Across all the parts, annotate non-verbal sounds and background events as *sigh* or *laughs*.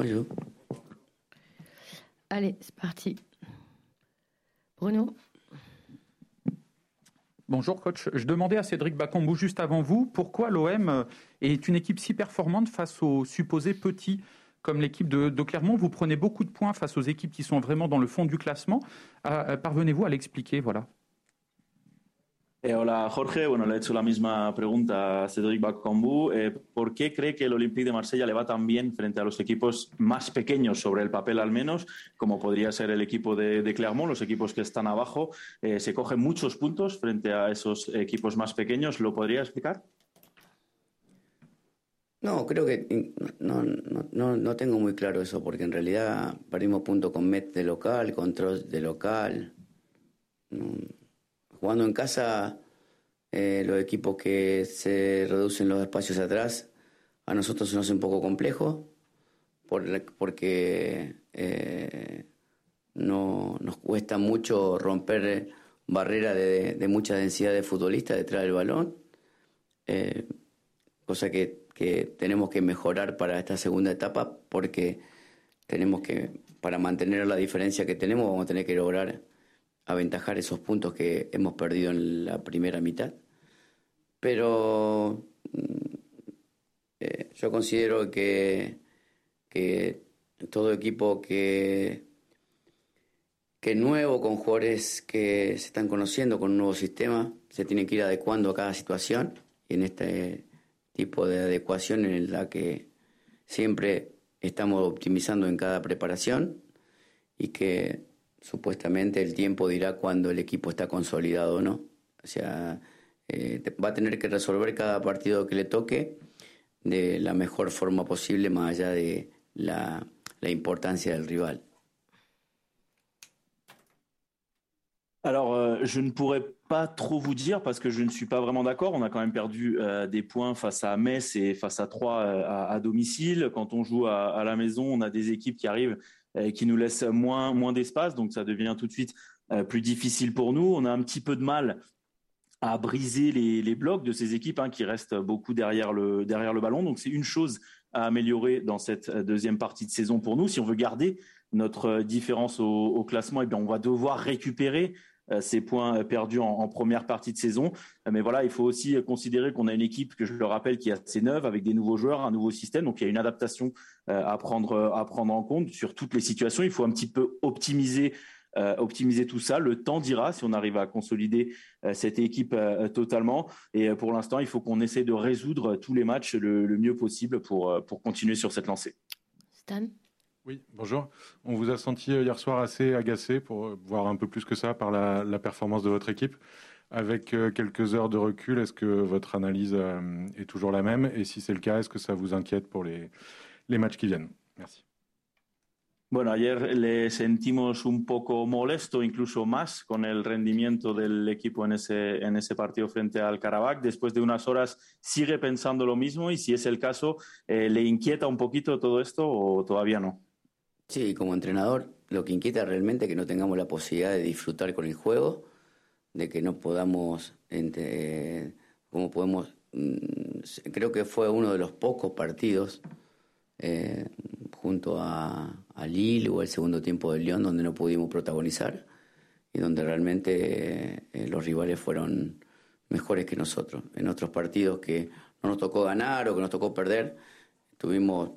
Bonjour. Allez, c'est parti. Bruno Bonjour coach, je demandais à Cédric Bakambu juste avant vous pourquoi l'OM est une équipe si performante face aux supposés petits comme l'équipe de, de, Clermont. Vous prenez beaucoup de points face aux équipes qui sont vraiment dans le fond du classement. Euh, Parvenez-vous à l'expliquer voilà. Eh, hola Jorge, bueno, le he hecho la misma pregunta a Cédric Bakambu. Eh, ¿Por qué cree que el Olympique de Marsella le va tan bien frente a los equipos más pequeños, sobre el papel al menos, como podría ser el equipo de, de Clermont, los equipos que están abajo? Eh, se cogen muchos puntos frente a esos equipos más pequeños. ¿Lo podría explicar? No, creo que no, no, no, tengo muy claro eso, porque en realidad perdimos puntos con Met de local, con de local. Jugando en casa, eh, los equipos que se reducen los espacios atrás, a nosotros nos hace un poco complejo, porque eh, no, nos cuesta mucho romper barrera de, mucha densidad de futbolistas detrás del balón, eh, cosa que tenemos que mejorar para esta segunda etapa porque tenemos que, para mantener la diferencia que tenemos, vamos a tener que lograr aventajar esos puntos que hemos perdido en la primera mitad. Pero mm, eh, yo considero que, que todo equipo que, que nuevo, con jugadores que se están conociendo, con un nuevo sistema, se tiene que ir adecuando a cada situación. Y en este tipo de adecuación en la que siempre estamos optimizando en cada preparación y que supuestamente el tiempo dirá cuando el equipo está consolidado o no. O sea, eh, va a tener que resolver cada partido que le toque de la mejor forma posible, más allá de la, la importancia del rival. Alors, euh, je ne pourrais pas trop vous dire parce que je ne suis pas vraiment d'accord. On a quand même perdu euh, des points face à Metz et face à Troyes euh, à, domicile. Quand on joue à, la maison, on a des équipes qui arrivent qui nous laissent moins, moins d'espace. Donc, ça devient tout de suite plus difficile pour nous. On a un petit peu de mal à briser les, blocs de ces équipes hein, qui restent beaucoup derrière le, derrière le ballon. Donc, c'est une chose à améliorer dans cette deuxième partie de saison pour nous. Si on veut garder notre différence au, classement, eh bien, on va devoir récupérer euh, ces points perdus en, première partie de saison. Euh, mais voilà, il faut aussi considérer qu'on a une équipe que je le rappelle qui est assez neuve avec des nouveaux joueurs, un nouveau système. Donc il y a une adaptation euh, à prendre à prendre en compte sur toutes les situations. Il faut un petit peu optimiser optimiser tout ça. Le temps dira si on arrive à consolider cette équipe totalement. Et pour l'instant, il faut qu'on essaie de résoudre tous les matchs le, le mieux possible pour, pour continuer sur cette lancée. Stan? Oui, bonjour. On vous a senti euh, hier soir assez agacé, pour euh, voir un peu plus que ça, par la, performance de votre équipe. Avec euh, quelques heures de recul, est-ce que votre analyse est toujours la même? Et si c'est le cas, est-ce que ça vous inquiète pour les, matchs qui viennent? Merci. Bueno, ayer le sentimos un poco molesto, incluso más, con el rendimiento del equipo en ese, en ese partido frente al Karabakh. Después de unas horas, ¿sigue pensando lo mismo? Y si es el caso, ¿le inquieta un poquito todo esto o todavía no? Sí, como entrenador, lo que inquieta realmente es que no tengamos la posibilidad de disfrutar con el juego, de que no podamos, como podemos, mm, creo que fue uno de los pocos partidos eh, junto a, Lille o el segundo tiempo del León donde no pudimos protagonizar y donde realmente eh, los rivales fueron mejores que nosotros. En otros partidos que no nos tocó ganar o que nos tocó perder, tuvimos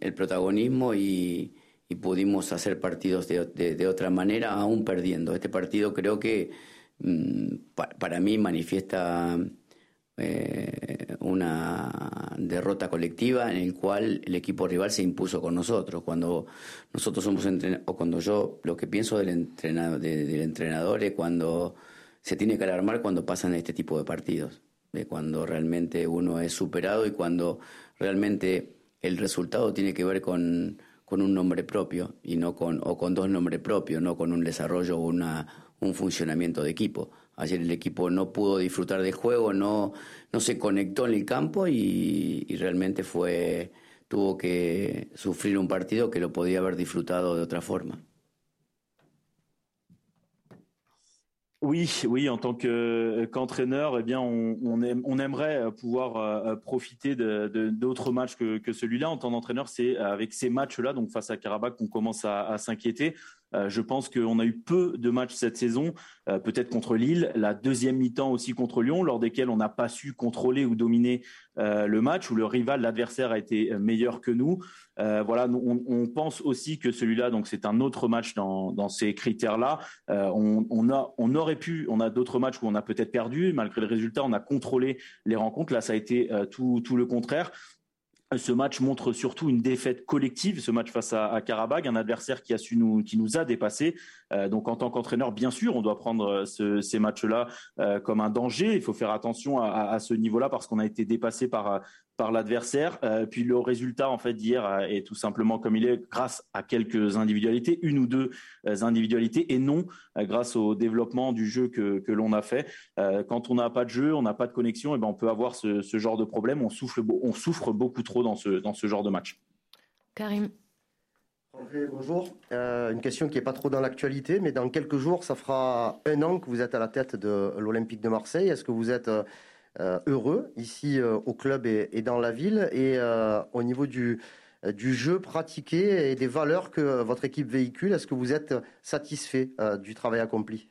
el protagonismo y, pudimos hacer partidos de, otra manera, aún perdiendo. Este partido creo que mm, para mí manifiesta eh, una derrota colectiva en el cual el equipo rival se impuso con nosotros. Cuando nosotros somos o cuando yo lo que pienso del entrenador, del entrenador es cuando se tiene que alarmar cuando pasan este tipo de partidos, de cuando realmente uno es superado y cuando realmente el resultado tiene que ver con, un nombre propio y no con, o con dos nombres propios, no con un desarrollo o una, un funcionamiento de equipo. Ayer el equipo no pudo disfrutar del juego, no, no se conectó en el campo y, realmente fue tuvo que sufrir un partido que lo podía haber disfrutado de otra forma. Oui, oui, en tant qu'entraîneur, eh bien, on, aimerait pouvoir euh, profiter de d'autres matchs que, celui-là. En tant qu'entraîneur, c'est avec ces matchs-là, donc face à Karabakh, qu'on commence à s'inquiéter. Euh, je pense qu'on a eu peu de matchs cette saison, euh, peut-être contre Lille, la deuxième mi-temps aussi contre Lyon, lors desquels on n'a pas su contrôler ou dominer euh, le match, où le rival, l'adversaire a été meilleur que nous. voilà, on, pense aussi que celui-là, donc c'est un autre match dans, ces critères-là. on, a, on aurait pu, on a d'autres matchs où on a peut-être perdu, malgré le résultat, on a contrôlé les rencontres. Là, ça a été tout, tout le contraire. Ce match montre surtout une défaite collective, ce match face à, à Karabag, un adversaire qui a su nous, qui nous a dépassés. Euh, donc en tant qu'entraîneur, bien sûr, on doit prendre euh, ces matchs-là euh, comme un danger. Il faut faire attention à, à, ce niveau-là parce qu'on a été dépassé par par l'adversaire. puis le résultat en fait d'hier est tout simplement comme il est grâce à quelques individualités, une ou deux individualités, et non grâce au développement du jeu que, que l'on a fait. quand on n'a pas de jeu, on n'a pas de connexion, et ben on peut avoir ce, ce genre de problème. On souffre, on souffre beaucoup trop dans ce, dans ce genre de match. Karim. bonjour. Euh, une question qui n'est pas trop dans l'actualité, mais dans quelques jours, ça fera un an que vous êtes à la tête de l'Olympique de Marseille. Est-ce que vous êtes euh, heureux ici euh, au club et, dans la ville. Et au niveau du, du jeu pratiqué et des valeurs que votre équipe véhicule, est-ce que vous êtes satisfait du travail accompli?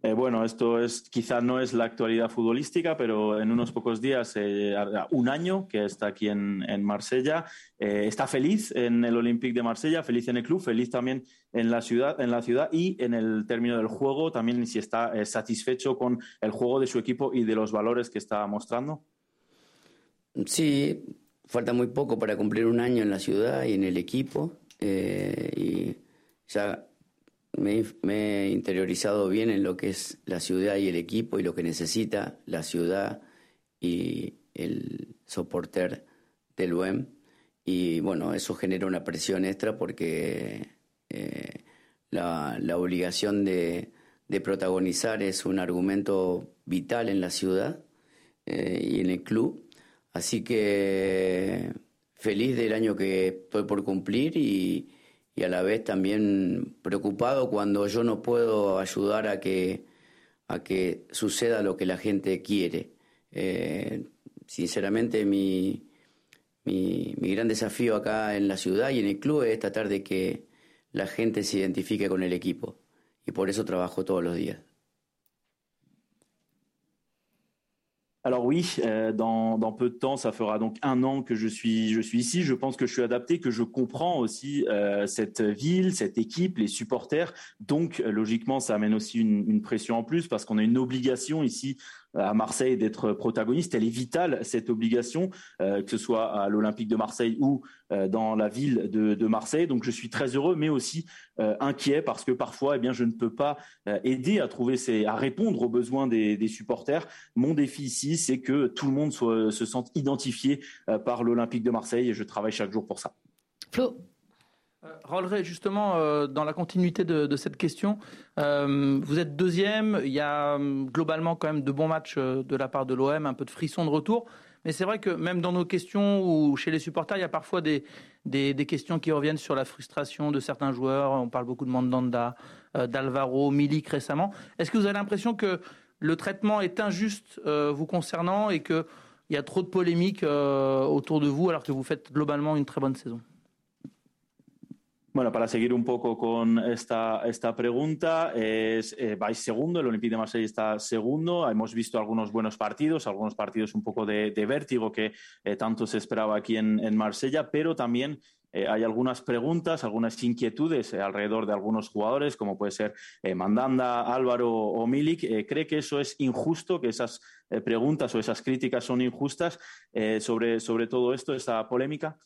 Eh, bueno, esto es quizá no es la actualidad futbolística, pero en unos pocos días, eh, un año que está aquí en, Marsella, eh, está feliz en el Olympique de Marsella, feliz en el club, feliz también en la ciudad, en la ciudad y en el término del juego, también si está satisfecho con el juego de su equipo y de los valores que está mostrando. Sí, falta muy poco para cumplir un año en la ciudad y en el equipo y ya me, he interiorizado bien en lo que es la ciudad y el equipo y lo que necesita la ciudad y el soporter del UEM. Y bueno, eso genera una presión extra porque eh, la, obligación de, protagonizar es un argumento vital en la ciudad eh, y en el club. Así que feliz del año que estoy por cumplir y, y a la vez también preocupado cuando yo no puedo ayudar a que, a que suceda lo que la gente quiere. Eh, sinceramente mi, mi, mi, gran desafío acá en la ciudad y en el club es tratar de que la gente se identifique con el equipo y por eso trabajo todos los días. Alors oui, euh, dans, peu de temps, ça fera donc un an que je suis, je suis ici. Je pense que je suis adapté, que je comprends aussi euh, cette ville, cette équipe, les supporters. Donc logiquement, ça amène aussi une pression en plus parce qu'on a une obligation ici à Marseille d'être protagoniste. Elle est vitale, cette obligation, euh, que ce soit à l'Olympique de Marseille ou euh, dans la ville de, Marseille. Donc je suis très heureux, mais aussi euh, inquiet parce que parfois, eh bien, je ne peux pas aider à trouver à répondre aux besoins des, supporters. Mon défi ici, c'est que tout le monde se sente identifié par l'Olympique de Marseille et je travaille chaque jour pour ça. Euh, justement, euh, dans la continuité de, cette question, euh, vous êtes deuxième, il y a globalement quand même de bons matchs de la part de l'OM, un peu de frisson de retour, mais c'est vrai que même dans nos questions ou chez les supporters, il y a parfois des, des, questions qui reviennent sur la frustration de certains joueurs, on parle beaucoup de Mandanda, d'Alvaro, Milik récemment. Est-ce que vous avez l'impression que le traitement est injuste vous concernant et qu'il y a trop de polémiques autour de vous alors que vous faites globalement une très bonne saison? Bueno, para seguir un poco con esta, esta pregunta, es, eh, vais segundo, el Olympique de Marseille está segundo, hemos visto algunos buenos partidos, algunos partidos un poco de, vértigo que eh, tanto se esperaba aquí en, en Marsella, pero también eh, hay algunas preguntas, algunas inquietudes alrededor de algunos jugadores, como puede ser Mandanda, Álvaro o Milik. ¿Cree que eso es injusto, que esas preguntas o esas críticas son injustas sobre, sobre todo esto, esta polémica?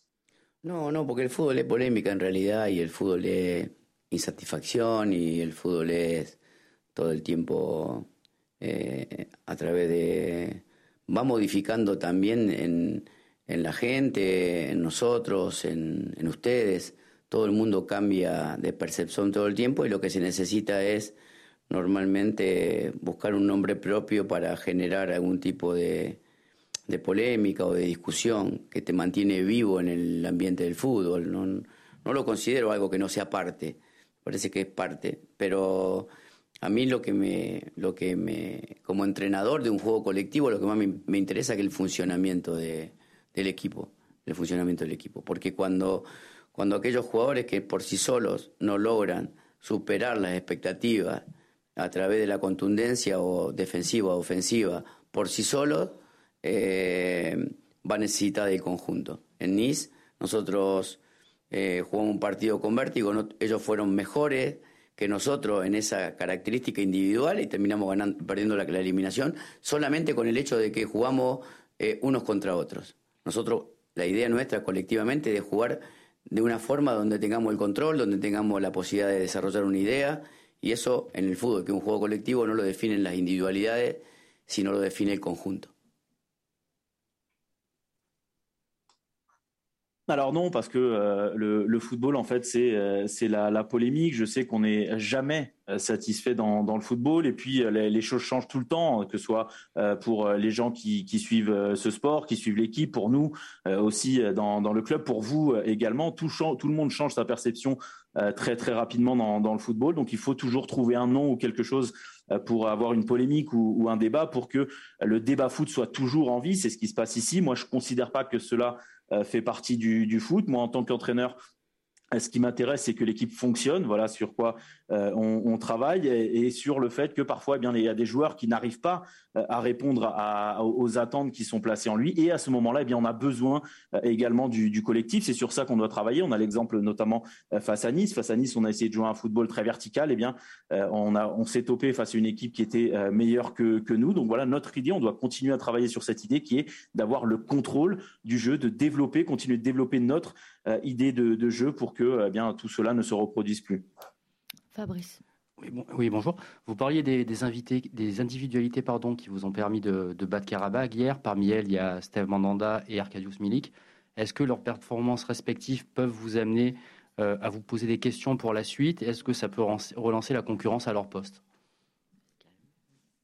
No, no, porque el fútbol es polémica en realidad y el fútbol es insatisfacción y el fútbol es todo el tiempo eh, a través de... va modificando también en, en la gente, en nosotros, en, en, ustedes. Todo el mundo cambia de percepción todo el tiempo y lo que se necesita es normalmente buscar un nombre propio para generar algún tipo de, de polémica o de discusión que te mantiene vivo en el ambiente del fútbol. No, lo considero algo que no sea parte, parece que es parte, pero a mí lo que me, lo que me, como entrenador de un juego colectivo, lo que más me, interesa es el funcionamiento de, del equipo, el funcionamiento del equipo, porque cuando, cuando aquellos jugadores que por sí solos no logran superar las expectativas a través de la contundencia o defensiva o ofensiva por sí solos, eh, va a necesitar del conjunto. En Nice nosotros eh, jugamos un partido con vértigo, ellos fueron mejores que nosotros en esa característica individual y terminamos ganando, perdiendo la, eliminación solamente con el hecho de que jugamos eh, unos contra otros. Nosotros, la idea nuestra colectivamente de jugar de una forma donde tengamos el control, donde tengamos la posibilidad de desarrollar una idea y eso en el fútbol, que un juego colectivo no lo definen las individualidades, sino lo define el conjunto. Alors non, parce que euh, le, football, en fait, c'est euh, la, polémique. Je sais qu'on n'est jamais euh, satisfait dans, le football. Et puis, les, choses changent tout le temps, que ce soit pour les gens qui, suivent ce sport, qui suivent l'équipe, pour nous aussi dans, le club, pour vous également. Tout, le monde change sa perception très, très rapidement dans, le football. Donc, il faut toujours trouver un nom ou quelque chose pour avoir une polémique ou, un débat pour que le débat foot soit toujours en vie. C'est ce qui se passe ici. Moi, je ne considère pas que cela fait partie du, du foot. Moi, en tant qu'entraîneur, ce qui m'intéresse, c'est que l'équipe fonctionne. Voilà sur quoi euh, on, travaille et, sur le fait que parfois, eh bien, il y a des joueurs qui n'arrivent pas euh, à répondre aux attentes qui sont placées en lui. Et à ce moment-là, eh bien, on a besoin euh, également du, collectif. C'est sur ça qu'on doit travailler. On a l'exemple notamment face à Nice. Face à Nice, on a essayé de jouer un football très vertical. Eh bien, on a, s'est topé face à une équipe qui était meilleure que nous. Donc voilà, notre idée, on doit continuer à travailler sur cette idée qui est d'avoir le contrôle du jeu, de développer, continuer de développer notre idée de, de jeu pour que eh bien, tout cela ne se reproduise plus. Fabrice. Oui, bonjour. Vous parliez des, invités, des individualités pardon, qui vous ont permis de, battre Karabakh hier. Parmi elles, il y a Steve Mandanda et Arkadiusz Milik. Est-ce que leurs performances respectives peuvent vous amener euh, à vous poser des questions pour la suite? Est-ce que ça peut relancer la concurrence à leur poste?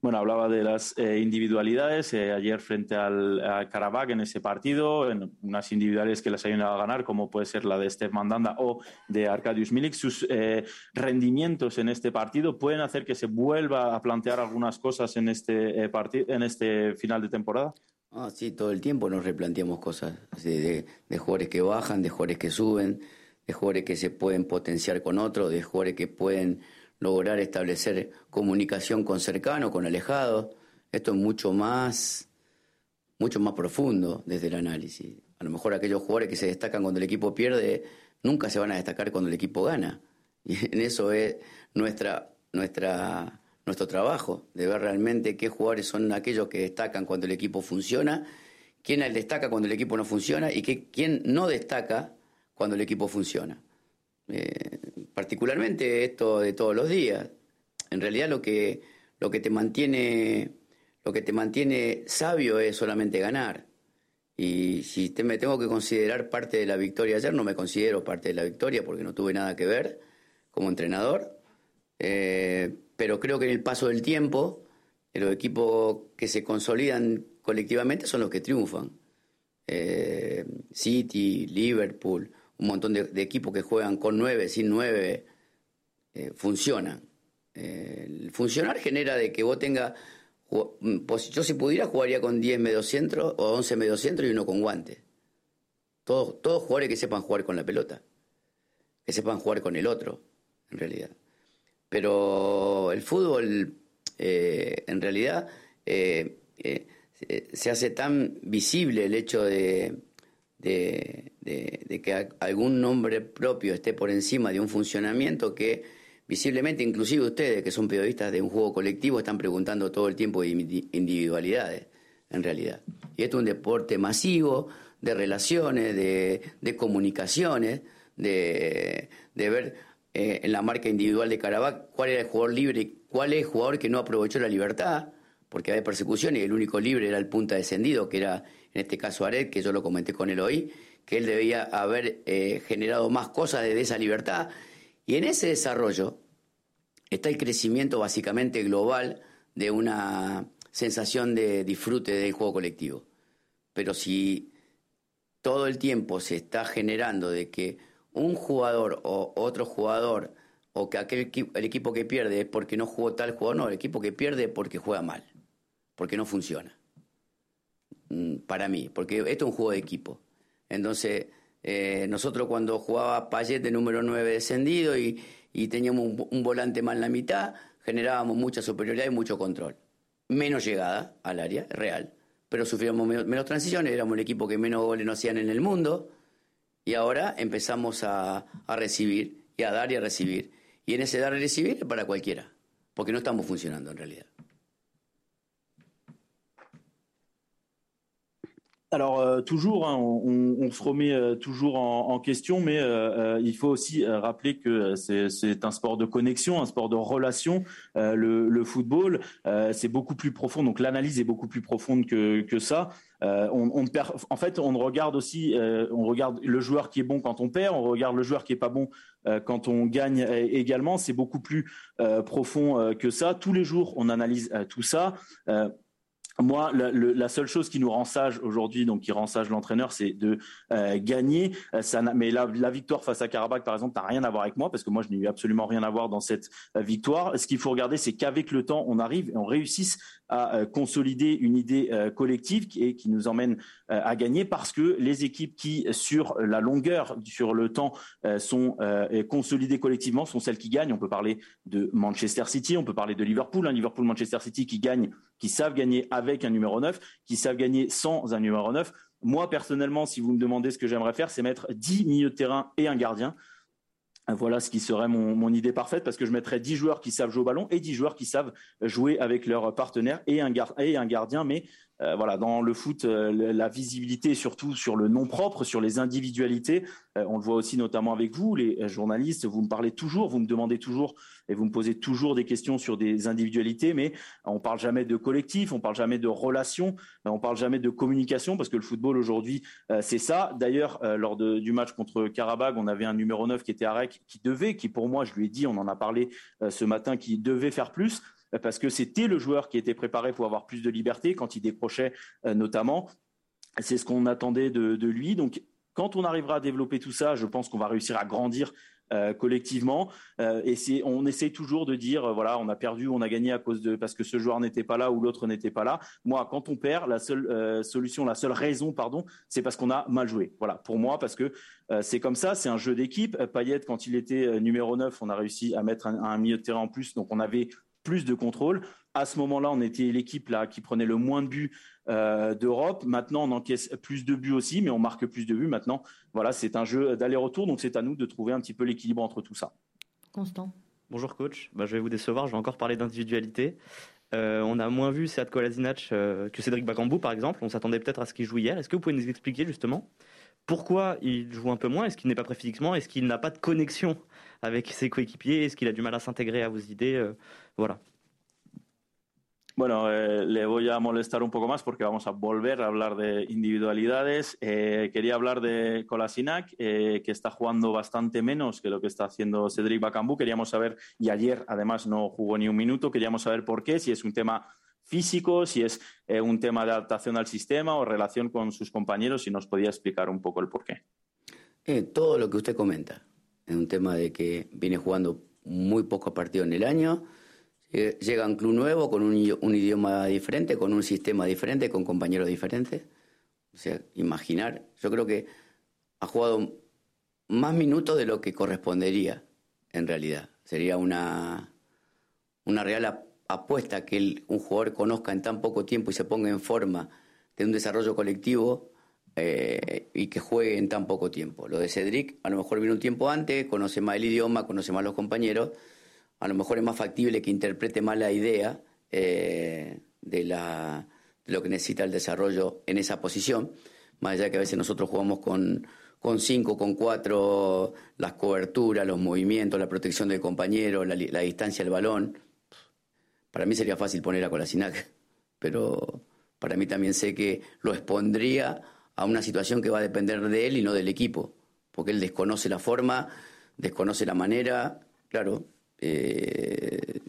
Bueno, hablaba de las eh, individualidades eh, ayer frente al Karabakh en ese partido, en unas individuales que las ayudan a ganar, como puede ser la de Steph Mandanda o de Arkadiusz Milik. Sus eh, rendimientos en este partido pueden hacer que se vuelva a plantear algunas cosas en este, en este final de temporada. Ah, sí, todo el tiempo nos replanteamos cosas de, de jugadores que bajan, de jugadores que suben, de jugadores que se pueden potenciar con otros, de jugadores que pueden lograr establecer comunicación con cercano, con alejado. Esto es mucho más, mucho más profundo desde el análisis. A lo mejor aquellos jugadores que se destacan cuando el equipo pierde nunca se van a destacar cuando el equipo gana. Y *laughs* en eso es nuestra, nuestra, nuestro trabajo, de ver realmente qué jugadores son aquellos que destacan cuando el equipo funciona, quién destaca cuando el equipo no funciona y quién no destaca cuando el equipo funciona. Eh, particularmente esto de todos los días. En realidad lo que, lo que te mantiene lo que te mantiene sabio es solamente ganar. Y si te, me tengo que considerar parte de la victoria ayer, no me considero parte de la victoria porque no tuve nada que ver como entrenador. Eh, pero creo que en el paso del tiempo, los equipos que se consolidan colectivamente son los que triunfan. Eh, City, Liverpool, un montón de, equipos que juegan con nueve, sin nueve, eh, funcionan. Eh, el funcionar genera de que vos tengas, mm, pues, yo si pudiera jugaría con 10 mediocentros o 11 mediocentros y uno con guantes. Todos, todos jugadores que sepan jugar con la pelota, que sepan jugar con el otro, en realidad. Pero el fútbol, eh, en realidad, se hace tan visible el hecho de, de, que algún nombre propio esté por encima de un funcionamiento que visiblemente, inclusive ustedes que son periodistas de un juego colectivo, están preguntando todo el tiempo de individualidades, en realidad. Y esto es un deporte masivo, de relaciones, de, comunicaciones, de, ver eh, en la marca individual de Carabaj cuál era el jugador libre y cuál es el jugador que no aprovechó la libertad, porque había persecución y el único libre era el punta descendido, que era en este caso Ared, que yo lo comenté con él hoy, que él debía haber eh, generado más cosas desde esa libertad. Y en ese desarrollo está el crecimiento básicamente global de una sensación de disfrute del juego colectivo. Pero si todo el tiempo se está generando de que un jugador o otro jugador o que aquel, el equipo que pierde es porque no jugó tal jugador, no, el equipo que pierde es porque juega mal, porque no funciona. Mm, para mí, porque esto es un juego de equipo. Entonces, eh, nosotros cuando jugaba Payet número 9 descendido y, teníamos un, volante mal en la mitad, generábamos mucha superioridad y mucho control. Menos llegada al área real, pero sufríamos menos, transiciones, éramos el equipo que menos goles no hacían en el mundo y ahora empezamos a, a recibir y a dar y a recibir. Y en ese dar y recibir es para cualquiera, porque no estamos funcionando en realidad. Alors euh, toujours, hein, on, se remet euh, toujours en, question, mais euh, il faut aussi rappeler que c'est un sport de connexion, un sport de relation. Le, football, c'est beaucoup plus profond, donc l'analyse est beaucoup plus profonde que, ça. En fait, on regarde aussi, on regarde le joueur qui est bon quand on perd, on regarde le joueur qui est pas bon quand on gagne également. C'est beaucoup plus profond que ça. Tous les jours, on analyse tout ça moi, la, seule chose qui nous rend sage aujourd'hui, donc qui rend sage l'entraîneur, c'est de euh, gagner. Euh, mais la, victoire face à Karabakh, par exemple, n'a rien à voir avec moi parce que moi, je n'ai eu absolument rien à voir dans cette euh, victoire. Ce qu'il faut regarder, c'est qu'avec le temps, on arrive et on réussisse à consolider une idée collective qui, et qui nous emmène à gagner parce que les équipes qui, sur la longueur, sur le temps, sont consolidées collectivement, sont celles qui gagnent. On peut parler de Manchester City, on peut parler de Liverpool, hein, Liverpool-Manchester City qui gagnent, qui savent gagner avec un numéro 9, qui savent gagner sans un numéro 9. Moi, personnellement, si vous me demandez ce que j'aimerais faire, c'est mettre 10 milieux de terrain et un gardien. Voilà ce qui serait mon, idée parfaite parce que je mettrais 10 joueurs qui savent jouer au ballon et 10 joueurs qui savent jouer avec leurs partenaires et un, et un gardien. Mais euh, voilà, dans le foot, euh, la visibilité, surtout sur le nom propre, sur les individualités, euh, on le voit aussi notamment avec vous, les journalistes, vous me parlez toujours, vous me demandez toujours et vous me posez toujours des questions sur des individualités, mais on parle jamais de collectif, on parle jamais de relations, on parle jamais de communication parce que le football aujourd'hui, c'est ça. D'ailleurs, lors du match contre Karabakh, on avait un numéro 9 qui était à REC, qui devait, qui pour moi, je lui ai dit, on en a parlé ce matin, qui devait faire plus parce que c'était le joueur qui était préparé pour avoir plus de liberté quand il décrochait euh, notamment. C'est ce qu'on attendait de, lui. Donc, quand on arrivera à développer tout ça, je pense qu'on va réussir à grandir euh, collectivement. Euh, et on essaye toujours de dire, voilà, on a perdu, on a gagné à cause de parce que ce joueur n'était pas là ou l'autre n'était pas là. Moi, quand on perd, la seule solution, la seule raison, pardon, c'est parce qu'on a mal joué. Voilà, pour moi, parce que c'est comme ça, c'est un jeu d'équipe. Payet, quand il était numéro 9, on a réussi à mettre un, un, milieu de terrain en plus, donc on avait plus de contrôle. À ce moment-là, on était l'équipe là qui prenait le moins de buts euh, d'Europe. Maintenant, on encaisse plus de buts aussi, mais on marque plus de buts. Maintenant, voilà, c'est un jeu d'aller-retour, donc c'est à nous de trouver un petit peu l'équilibre entre tout ça. Constant. Bonjour coach, bah, je vais vous décevoir, je vais encore parler d'individualité. Euh, on a moins vu Sead Kolasinac euh, que Cédric Bakambu par exemple. On s'attendait peut-être à ce qu'il joue hier. Est-ce que vous pouvez nous expliquer justement pourquoi il joue un peu moins Est-ce qu'il n'est pas prêt physiquement Est-ce qu'il n'a pas de connexion avec ses coéquipiers Est-ce qu'il a du mal à s'intégrer à vos idées Voilà. Bueno, eh, le voy a molestar un poco más porque vamos a volver a hablar de individualidades. Eh, quería hablar de Kolasinac, eh, que está jugando bastante menos que lo que está haciendo Cedric Bakambu. Queríamos saber, y ayer además no jugó ni un minuto, queríamos saber por qué, si es un tema físico, si es un tema de adaptación al sistema o relación con sus compañeros, si nos podía explicar un poco el por qué. todo lo que usted comenta. Es un tema de que viene jugando muy pocos partidos en el año eh, llega a un club nuevo con un, idioma diferente, con un sistema diferente, con compañeros diferentes. O sea, imaginar, yo creo que ha jugado más minutos de lo que correspondería en realidad. Sería una, una real apuesta que un jugador conozca en tan poco tiempo y se ponga en forma de un desarrollo colectivo eh, y que juegue en tan poco tiempo. Lo de Cedric a lo mejor viene un tiempo antes, conoce más el idioma, conoce más los compañeros a lo mejor es más factible que interprete mal la idea eh, de, la, lo que necesita el desarrollo en esa posición, más allá que a veces nosotros jugamos con, con cinco, con cuatro, las coberturas, los movimientos, la protección del compañero, la, distancia del balón. Para mí sería fácil poner a Colasinac, pero para mí también sé que lo expondría a una situación que va a depender de él y no del equipo, porque él desconoce la forma, desconoce la manera, claro, eh,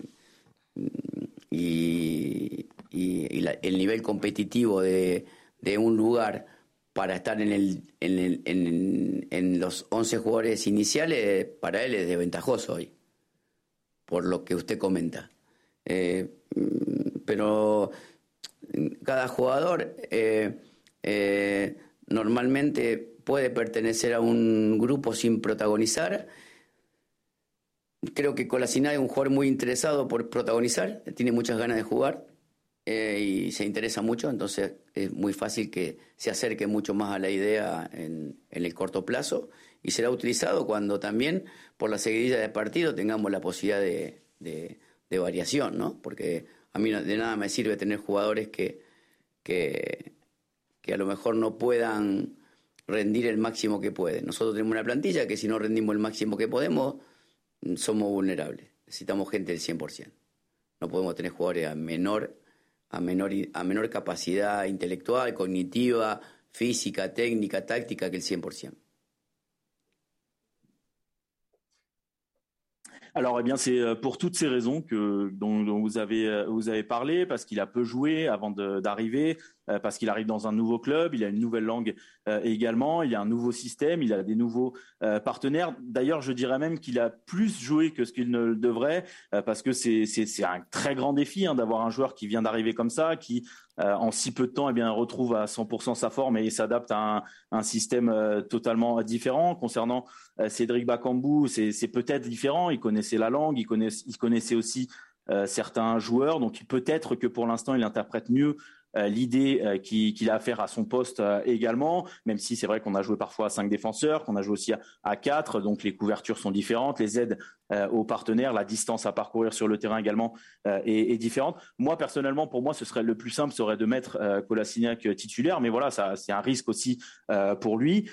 y, el nivel competitivo de, un lugar para estar en, el, en, los 11 jugadores iniciales, para él es desventajoso hoy. por lo que usted comenta. Eh, mm, pero cada jugador eh, eh, normalmente puede pertenecer a un grupo sin protagonizar. Creo que Colasina es un jugador muy interesado por protagonizar, tiene muchas ganas de jugar y se interesa mucho, entonces es muy fácil que se acerque mucho más a la idea en, el corto plazo y será utilizado cuando también por la seguidilla de partido tengamos la posibilidad de variación, ¿no? Porque a mí de nada me sirve tener jugadores que, que, a lo mejor no puedan rendir el máximo que pueden. Nosotros tenemos una plantilla que si no rendimos el máximo que podemos, somos vulnerables. Necesitamos gente del 100%. No podemos tener jugadores a menor, a menor, a menor capacidad intelectual, cognitiva, física, técnica, táctica que el 100%. Alors, eh bien, c'est euh, pour toutes ces raisons que dont, vous avez euh, vous avez parlé, parce qu'il a peu joué avant d'arriver, parce qu'il arrive dans un nouveau club, il a une nouvelle langue également, il a un nouveau système, il a des nouveaux partenaires. D'ailleurs, je dirais même qu'il a plus joué que ce qu'il ne devrait, parce que c'est un très grand défi hein, d'avoir un joueur qui vient d'arriver comme ça, qui en si peu de temps, eh bien, retrouve à 100% sa forme et s'adapte à un, un système totalement différent. Concernant Cédric Bakambu, c'est peut-être différent. Il connaissait la langue, il il connaissait aussi certains joueurs, donc peut-être que pour l'instant, il interprète mieux euh, l'idée euh, qu'il a à faire à son poste euh, également, même si c'est vrai qu'on a joué parfois à cinq défenseurs, qu'on a joué aussi à, quatre, donc les couvertures sont différentes, les aides aux partenaires, la distance à parcourir sur le terrain également est, différente. Moi personnellement, pour moi, ce serait le plus simple, serait de mettre Kolasinac titulaire, mais voilà, c'est un risque aussi pour lui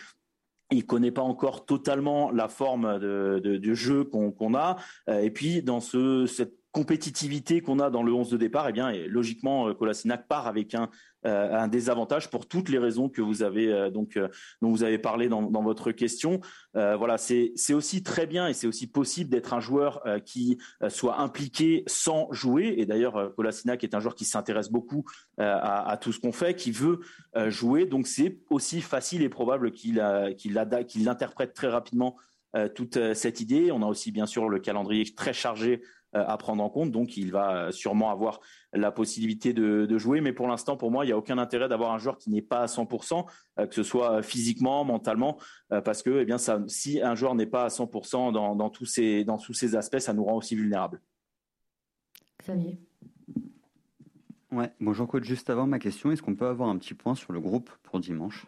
il connaît pas encore totalement la forme de, jeu qu'on a. Et puis dans ce, cette compétitivité qu'on a dans le 11 de départ, eh bien, logiquement, Kolasinac euh, part avec un, euh, un, désavantage pour toutes les raisons que vous avez euh, donc dont vous avez parlé dans, votre question. voilà, c'est aussi très bien et c'est aussi possible d'être un joueur qui soit impliqué sans jouer. Et d'ailleurs, Kolasinac est un joueur qui s'intéresse beaucoup à, tout ce qu'on fait, qui veut jouer. Donc c'est aussi facile et probable qu'il qu'il qu'il interprète très rapidement toute cette idée. On a aussi bien sûr le calendrier très chargé à prendre en compte. Donc, il va sûrement avoir la possibilité de, jouer. Mais pour l'instant, pour moi, il n'y a aucun intérêt d'avoir un joueur qui n'est pas à 100%, euh, que ce soit physiquement, mentalement, euh, parce que eh bien, ça, si un joueur n'est pas à 100% dans, tous ces, dans tous ces aspects, ça nous rend aussi vulnérables. Xavier. Ouais, bonjour coach. Juste avant ma question, est-ce qu'on peut avoir un petit point sur le groupe pour dimanche?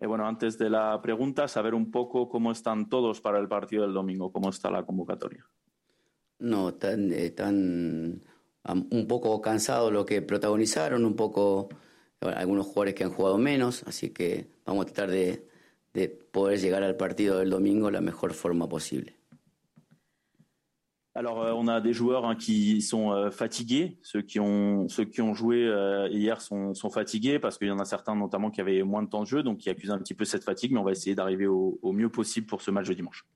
Et bueno, antes de la pregunta, saber un poco cómo están todos para el partido del domingo, cómo está la convocatoria. No, están, están un poco cansados lo que protagonizaron, un poco algunos jugadores que han jugado menos, así que vamos a tratar de, de poder llegar al partido del domingo la mejor forma posible. Alors, euh, on a des joueurs hein, qui sont euh, fatigués. Ceux qui ont, joué euh, hier sont, sont, fatigués parce qu'il y en a certains, notamment, qui avaient moins de temps de jeu, donc qui accusent un petit peu cette fatigue. Mais on va essayer d'arriver au, mieux possible pour ce match de dimanche.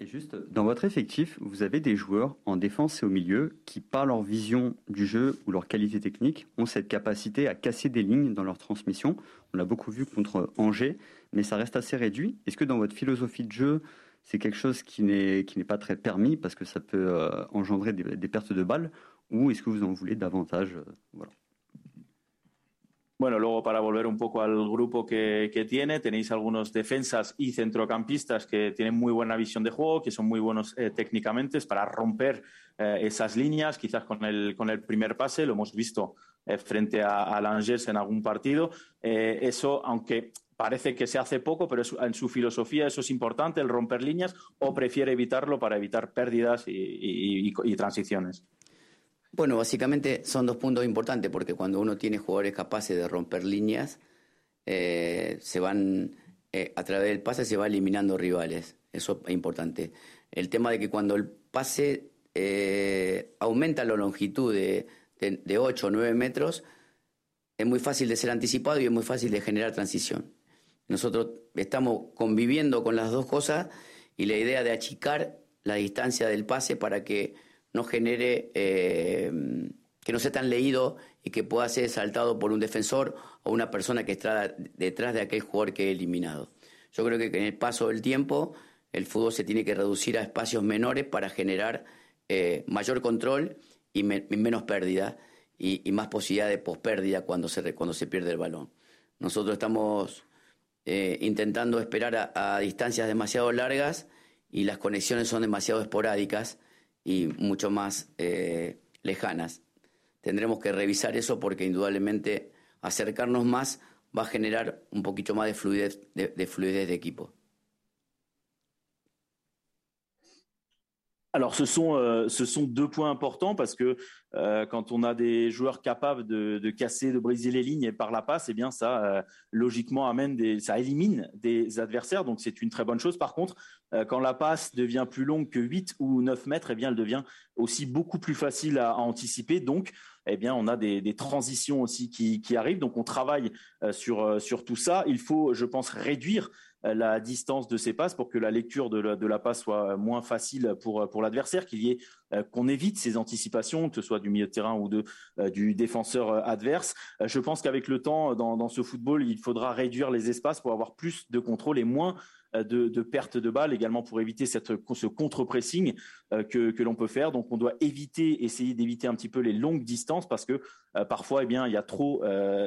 Et juste, dans votre effectif, vous avez des joueurs en défense et au milieu qui, par leur vision du jeu ou leur qualité technique, ont cette capacité à casser des lignes dans leur transmission. On l'a beaucoup vu contre Angers, mais ça reste assez réduit. Est-ce que dans votre philosophie de jeu, c'est quelque chose qui n'est pas très permis parce que ça peut euh, engendrer des, pertes de balles ou est-ce que vous en voulez davantage euh. Bueno, luego para volver un poco al grupo que, que, tiene, tenéis algunos defensas y centrocampistas que tienen muy buena visión de juego, que son muy buenos eh, técnicamente para romper eh, esas líneas, quizás con el, con el primer pase, lo hemos visto eh, frente a, a Langers en algún partido. Eh, eso, aunque parece que se hace poco, pero en su filosofía eso es importante, el romper líneas, o prefiere evitarlo para evitar pérdidas y, transiciones. Bueno, básicamente son dos puntos importantes, porque cuando uno tiene jugadores capaces de romper líneas, eh, se van, eh, a través del pase se va eliminando rivales. Eso es importante. El tema de que cuando el pase eh, aumenta la longitud de, de, de 8 o 9 metros, es muy fácil de ser anticipado y es muy fácil de generar transición. Nosotros estamos conviviendo con las dos cosas y la idea de achicar la distancia del pase para que no genere, eh, que no sea tan leído y que pueda ser saltado por un defensor o una persona que está detrás de aquel jugador que he eliminado. Yo creo que en el paso del tiempo el fútbol se tiene que reducir a espacios menores para generar eh, mayor control y, menos pérdida y, más posibilidad de pospérdida cuando se, cuando se pierde el balón. Nosotros estamos eh, intentando esperar a, distancias demasiado largas y las conexiones son demasiado esporádicas y mucho más eh, lejanas. Tendremos que revisar eso porque indudablemente acercarnos más va a generar un poquito más de fluidez de fluidez de equipo. Alors ce sont, euh, ce sont deux points importants parce que euh, quand on a des joueurs capables de, casser, de briser les lignes par la passe, eh bien ça euh, logiquement amène des, ça élimine des adversaires, donc c'est une très bonne chose. Par contre, quand la passe devient plus longue que 8 ou 9 mètres, eh bien elle devient aussi beaucoup plus facile à, anticiper. Donc, eh bien on a des, transitions aussi qui, arrivent. Donc on travaille sur, sur tout ça. Il faut, je pense, réduire euh, la distance de ces passes pour que la lecture de la, passe soit moins facile pour, pour l'adversaire, qu'il y ait euh, qu'on évite ces anticipations, que ce soit du milieu de terrain ou de, euh, du défenseur adverse. Je pense qu'avec le temps, dans, ce football, il faudra réduire les espaces pour avoir plus de contrôle et moins euh, de, de perte de balles, également pour éviter cette, ce contre-pressing euh, que, que l'on peut faire. Donc, on doit éviter, essayer d'éviter un petit peu les longues distances parce que euh, parfois, eh bien, il y a trop,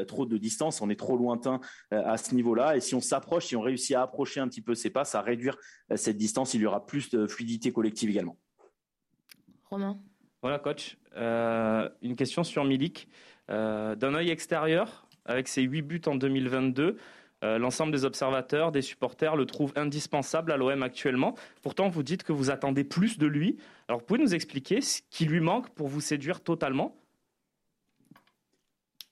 trop de distance, on est trop lointain à ce niveau-là. Et si on s'approche, si on réussit à approcher un petit peu ces passes, à réduire cette distance, il y aura plus de fluidité collective également. Romain. Voilà, coach. une question sur Milik. D'un œil extérieur, avec ses 8 buts en 2022, euh, l'ensemble des observateurs, des supporters le trouvent indispensable à l'OM actuellement. Pourtant, vous dites que vous attendez plus de lui. Alors, pouvez nous expliquer ce qui lui manque pour vous séduire totalement?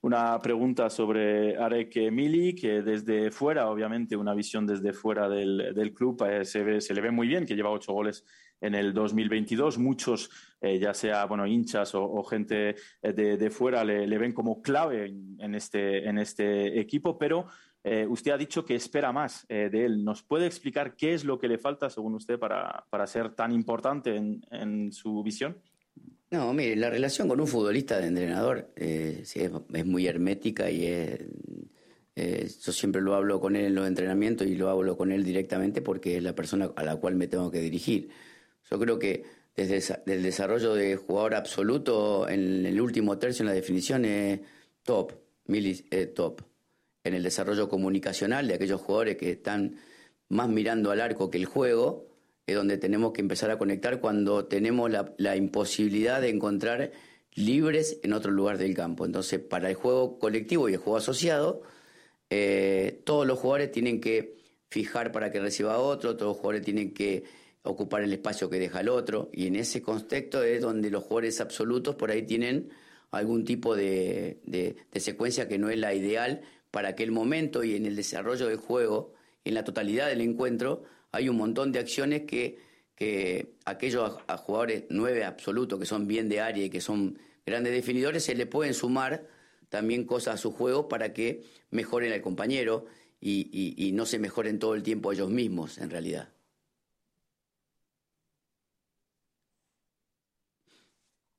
Una pregunta sobre Arek Mili, que desde fuera, obviamente una visión desde fuera del, del club, eh, se, ve, se, le ve muy bien, que lleva ocho goles en el 2022. Muchos, eh, ya sea bueno, hinchas o, o gente eh, de, de fuera, le, le, ven como clave en, en, este, en este equipo, pero eh, usted ha dicho que espera más eh, de él. ¿Nos puede explicar qué es lo que le falta, según usted, para, para ser tan importante en, en, su visión? No, mire, la relación con un futbolista de entrenador eh, es, muy hermética y yo siempre lo hablo con él en los entrenamientos y lo hablo con él directamente porque es la persona a la cual me tengo que dirigir. Yo creo que desde el desarrollo de jugador absoluto en el último tercio en la definición es top, mili, top en el desarrollo comunicacional de aquellos jugadores que están más mirando al arco que el juego, es donde tenemos que empezar a conectar cuando tenemos la, imposibilidad de encontrar libres en otro lugar del campo. Entonces, para el juego colectivo y el juego asociado, eh, todos los jugadores tienen que fijar para que reciba otro, todos los jugadores tienen que ocupar el espacio que deja el otro, y en ese contexto es donde los jugadores absolutos por ahí tienen algún tipo de secuencia que no es la ideal, para aquel momento y en el desarrollo del juego, en la totalidad del encuentro, hay un montón de acciones que, que aquellos jugadores nueve absolutos que son bien de área y que son grandes definidores, se le pueden sumar también cosas a su juego para que mejoren al compañero y, y no se mejoren todo el tiempo ellos mismos, en realidad.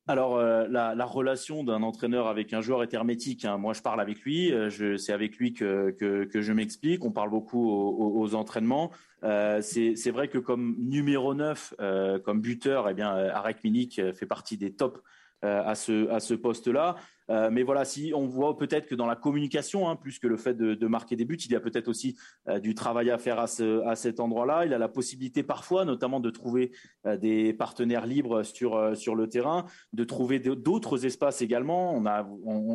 Alors, euh, la, relation d'un entraîneur avec un joueur est hermétique. Hein. Moi, je parle avec lui. Euh, c'est avec lui que, je m'explique. On parle beaucoup aux, entraînements. Euh, c'est vrai que comme numéro 9, comme buteur, eh bien, Arek fait partie des tops à ce poste-là. Euh, mais voilà, si on voit peut-être que dans la communication, hein, plus que le fait de, marquer des buts, il y a peut-être aussi euh, du travail à faire à, ce, à cet endroit-là. Il a la possibilité parfois, notamment, de trouver euh, des partenaires libres sur le terrain, de trouver d'autres espaces également.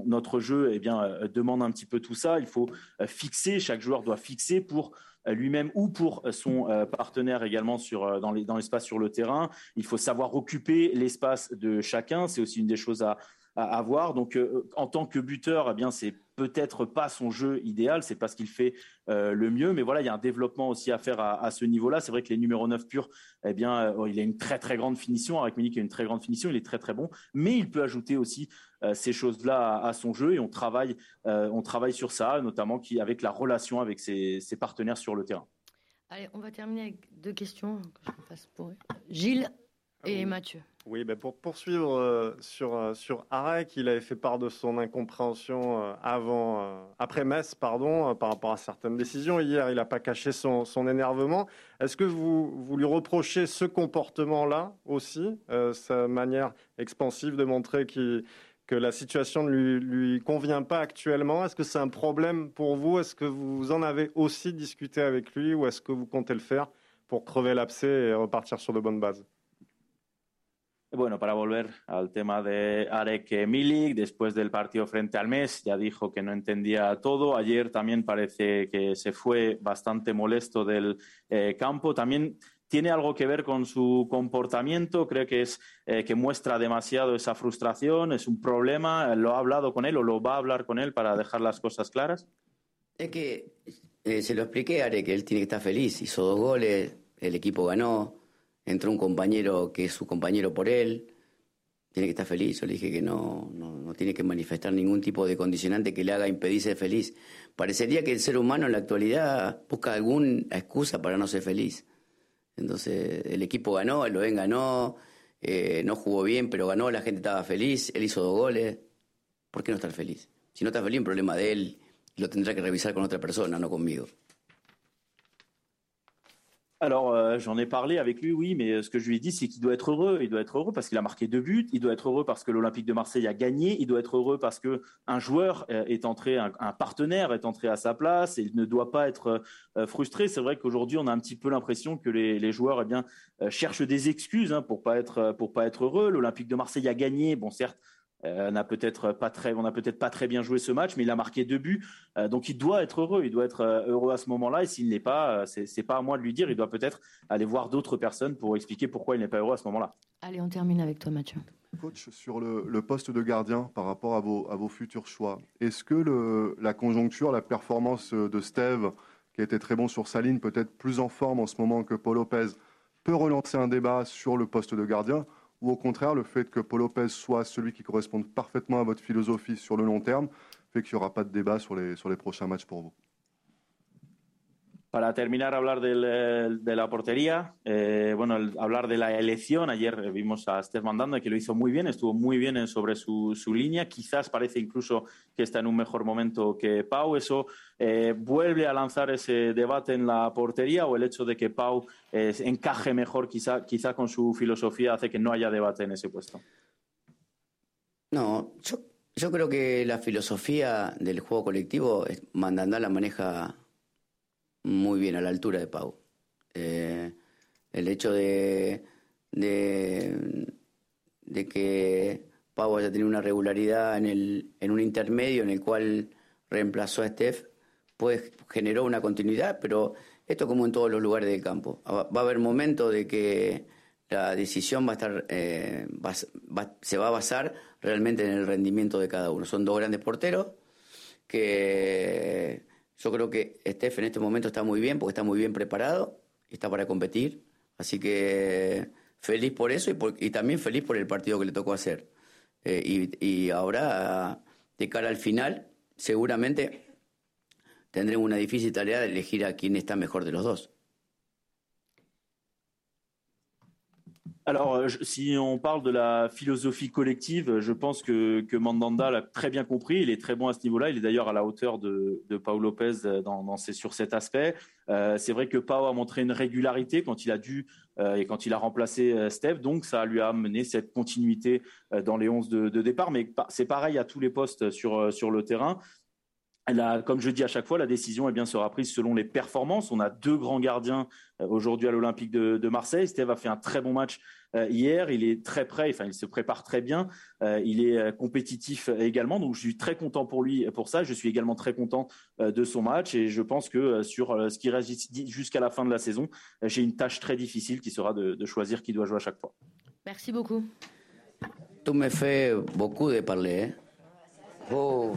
Notre jeu, eh bien, demande un petit peu tout ça. Il faut fixer. Chaque joueur doit fixer pour lui-même ou pour son partenaire également sur, dans l'espace sur le terrain. Il faut savoir occuper l'espace de chacun. C'est aussi une des choses à, à, voir. Donc, euh, en tant que buteur, eh bien, c'est peut-être pas son jeu idéal, c'est pas ce qu'il fait euh, le mieux, mais voilà, il y a un développement aussi à faire à, ce niveau-là. C'est vrai que les numéros 9 purs, eh bien, euh, il a une très très grande finition. Avec Munich, a une très grande finition, il est très très bon, mais il peut ajouter aussi ces choses-là à, son jeu et on travaille, on travaille sur ça, notamment avec la relation avec ses, partenaires sur le terrain. Allez, on va terminer avec deux questions Gilles, Et Mathieu. Oui, ben pour poursuivre euh, sur, euh, sur Arek, il avait fait part de son incompréhension euh, avant, après Metz, pardon, par rapport à certaines décisions. Hier, il n'a pas caché son, son énervement. Est-ce que vous, vous lui reprochez ce comportement-là aussi, sa manière expansive de montrer que la situation ne lui, lui convient pas actuellement? Est-ce que c'est un problème pour vous? Est-ce que vous en avez aussi discuté avec lui ou est-ce que vous comptez le faire pour crever l'abcès et repartir sur de bonnes bases? Bueno, para volver al tema de Arek Milik, después del partido frente al mes, ya dijo que no entendía todo. Ayer también parece que se fue bastante molesto del eh, campo. También tiene algo que ver con su comportamiento. Creo que es eh, que muestra demasiado esa frustración. Es un problema. ¿Lo ha hablado con él o lo va a hablar con él para dejar las cosas claras? Es que eh, se lo expliqué a Arek que él tiene que estar feliz. Hizo dos goles, el equipo ganó entró un compañero que es su compañero por él, tiene que estar feliz. Yo le dije que no, no, tiene que manifestar ningún tipo de condicionante que le haga impedirse feliz. Parecería que el ser humano en la actualidad busca alguna excusa para no ser feliz. Entonces, el equipo ganó, el Loen ganó, eh, no jugó bien, pero ganó, la gente estaba feliz, él hizo dos goles. ¿Por qué no estar feliz? Si no está feliz, un problema de él, lo tendrá que revisar con otra persona, no conmigo. Alors, euh, j'en ai parlé avec lui, oui, mais euh, ce que je lui ai dit, c'est qu'il doit être heureux. Il doit être heureux parce qu'il a marqué deux buts. Il doit être heureux parce que l'Olympique de Marseille a gagné. Il doit être heureux parce que un joueur euh, est entré, un, partenaire est entré à sa place et il ne doit pas être frustré. C'est vrai qu'aujourd'hui, on a un petit peu l'impression que les, joueurs, eh bien, cherchent des excuses hein, pour pas être pour pas être heureux. L'Olympique de Marseille a gagné. Bon, certes, euh, n'a peut-être pas très, on n'a peut-être pas très bien joué ce match, mais il a marqué deux buts, euh, donc il doit être heureux. Il doit être euh, heureux à ce moment-là. Et s'il n'est pas, c'est, c'est pas à moi de lui dire. Il doit peut-être aller voir d'autres personnes pour expliquer pourquoi il n'est pas heureux à ce moment-là. Allez, on termine avec toi, Mathieu. Coach, sur le, poste de gardien par rapport à vos, à vos futurs choix, est-ce que le, la conjoncture, la performance de Steve, qui était très bon sur sa ligne, peut-être plus en forme en ce moment que Paul Lopez, peut relancer un débat sur le poste de gardien ou au contraire le fait que Paul Lopez soit celui qui corresponde parfaitement à votre philosophie sur le long terme fait qu'il n'y aura pas de débat sur les, sur les prochains matchs pour vous Para terminar, hablar del, de la portería, eh, bueno, hablar de la elección. Ayer vimos a Steph Mandanda que lo hizo muy bien, estuvo muy bien sobre su, línea. Quizás parece incluso que está en un mejor momento que Pau. Eso eh, vuelve a lanzar ese debate en la portería o el hecho de que Pau eh, encaje mejor, quizá, quizá con su filosofía, hace que no haya debate en ese puesto. No, yo, yo creo que la filosofía del juego colectivo, Mandanda la maneja muy bien a la altura de Pau. Eh, el hecho de, de, que Pau haya tenido una regularidad en, el, en un intermedio en el cual reemplazó a Steph, pues generó una continuidad, pero esto como en todos los lugares del campo. Va a haber momentos de que la decisión va a estar, eh, se va a basar realmente en el rendimiento de cada uno. Son dos grandes porteros que yo creo que Steph en este momento está muy bien porque está muy bien preparado y está para competir. Así que feliz por eso y, también feliz por el partido que le tocó hacer. Eh, y, ahora, de cara al final, seguramente tendremos una difícil tarea de elegir a quién está mejor de los dos. Alors, euh, si on parle de la philosophie collective, je pense que, que Mandanda l'a très bien compris. Il est très bon à ce niveau-là. Il est d'ailleurs à la hauteur de, de Pau Lopez dans, dans sur cet aspect. Euh, c'est vrai que Pau a montré une régularité quand il a dû euh, et quand il a remplacé euh, Steph. Donc, ça lui a amené cette continuité euh, dans les 11 de, de départ. Mais c'est pareil à tous les postes sur, sur le terrain comme je dis à chaque fois, la décision eh bien, sera prise selon les performances. On a deux grands gardiens euh, aujourd'hui à l'Olympique de, Marseille. Steve a fait un très bon match euh, hier. Il est très prêt, enfin, il se prépare très bien. Euh, il est compétitif également. Donc, je suis très content pour lui pour ça. Je suis également très content de son match. Et je pense que sur ce qui reste jusqu'à la fin de la saison, j'ai une tâche très difficile qui sera de, choisir qui doit jouer à chaque fois. Merci beaucoup. Tu me fais beaucoup de parler. Hein. Oh.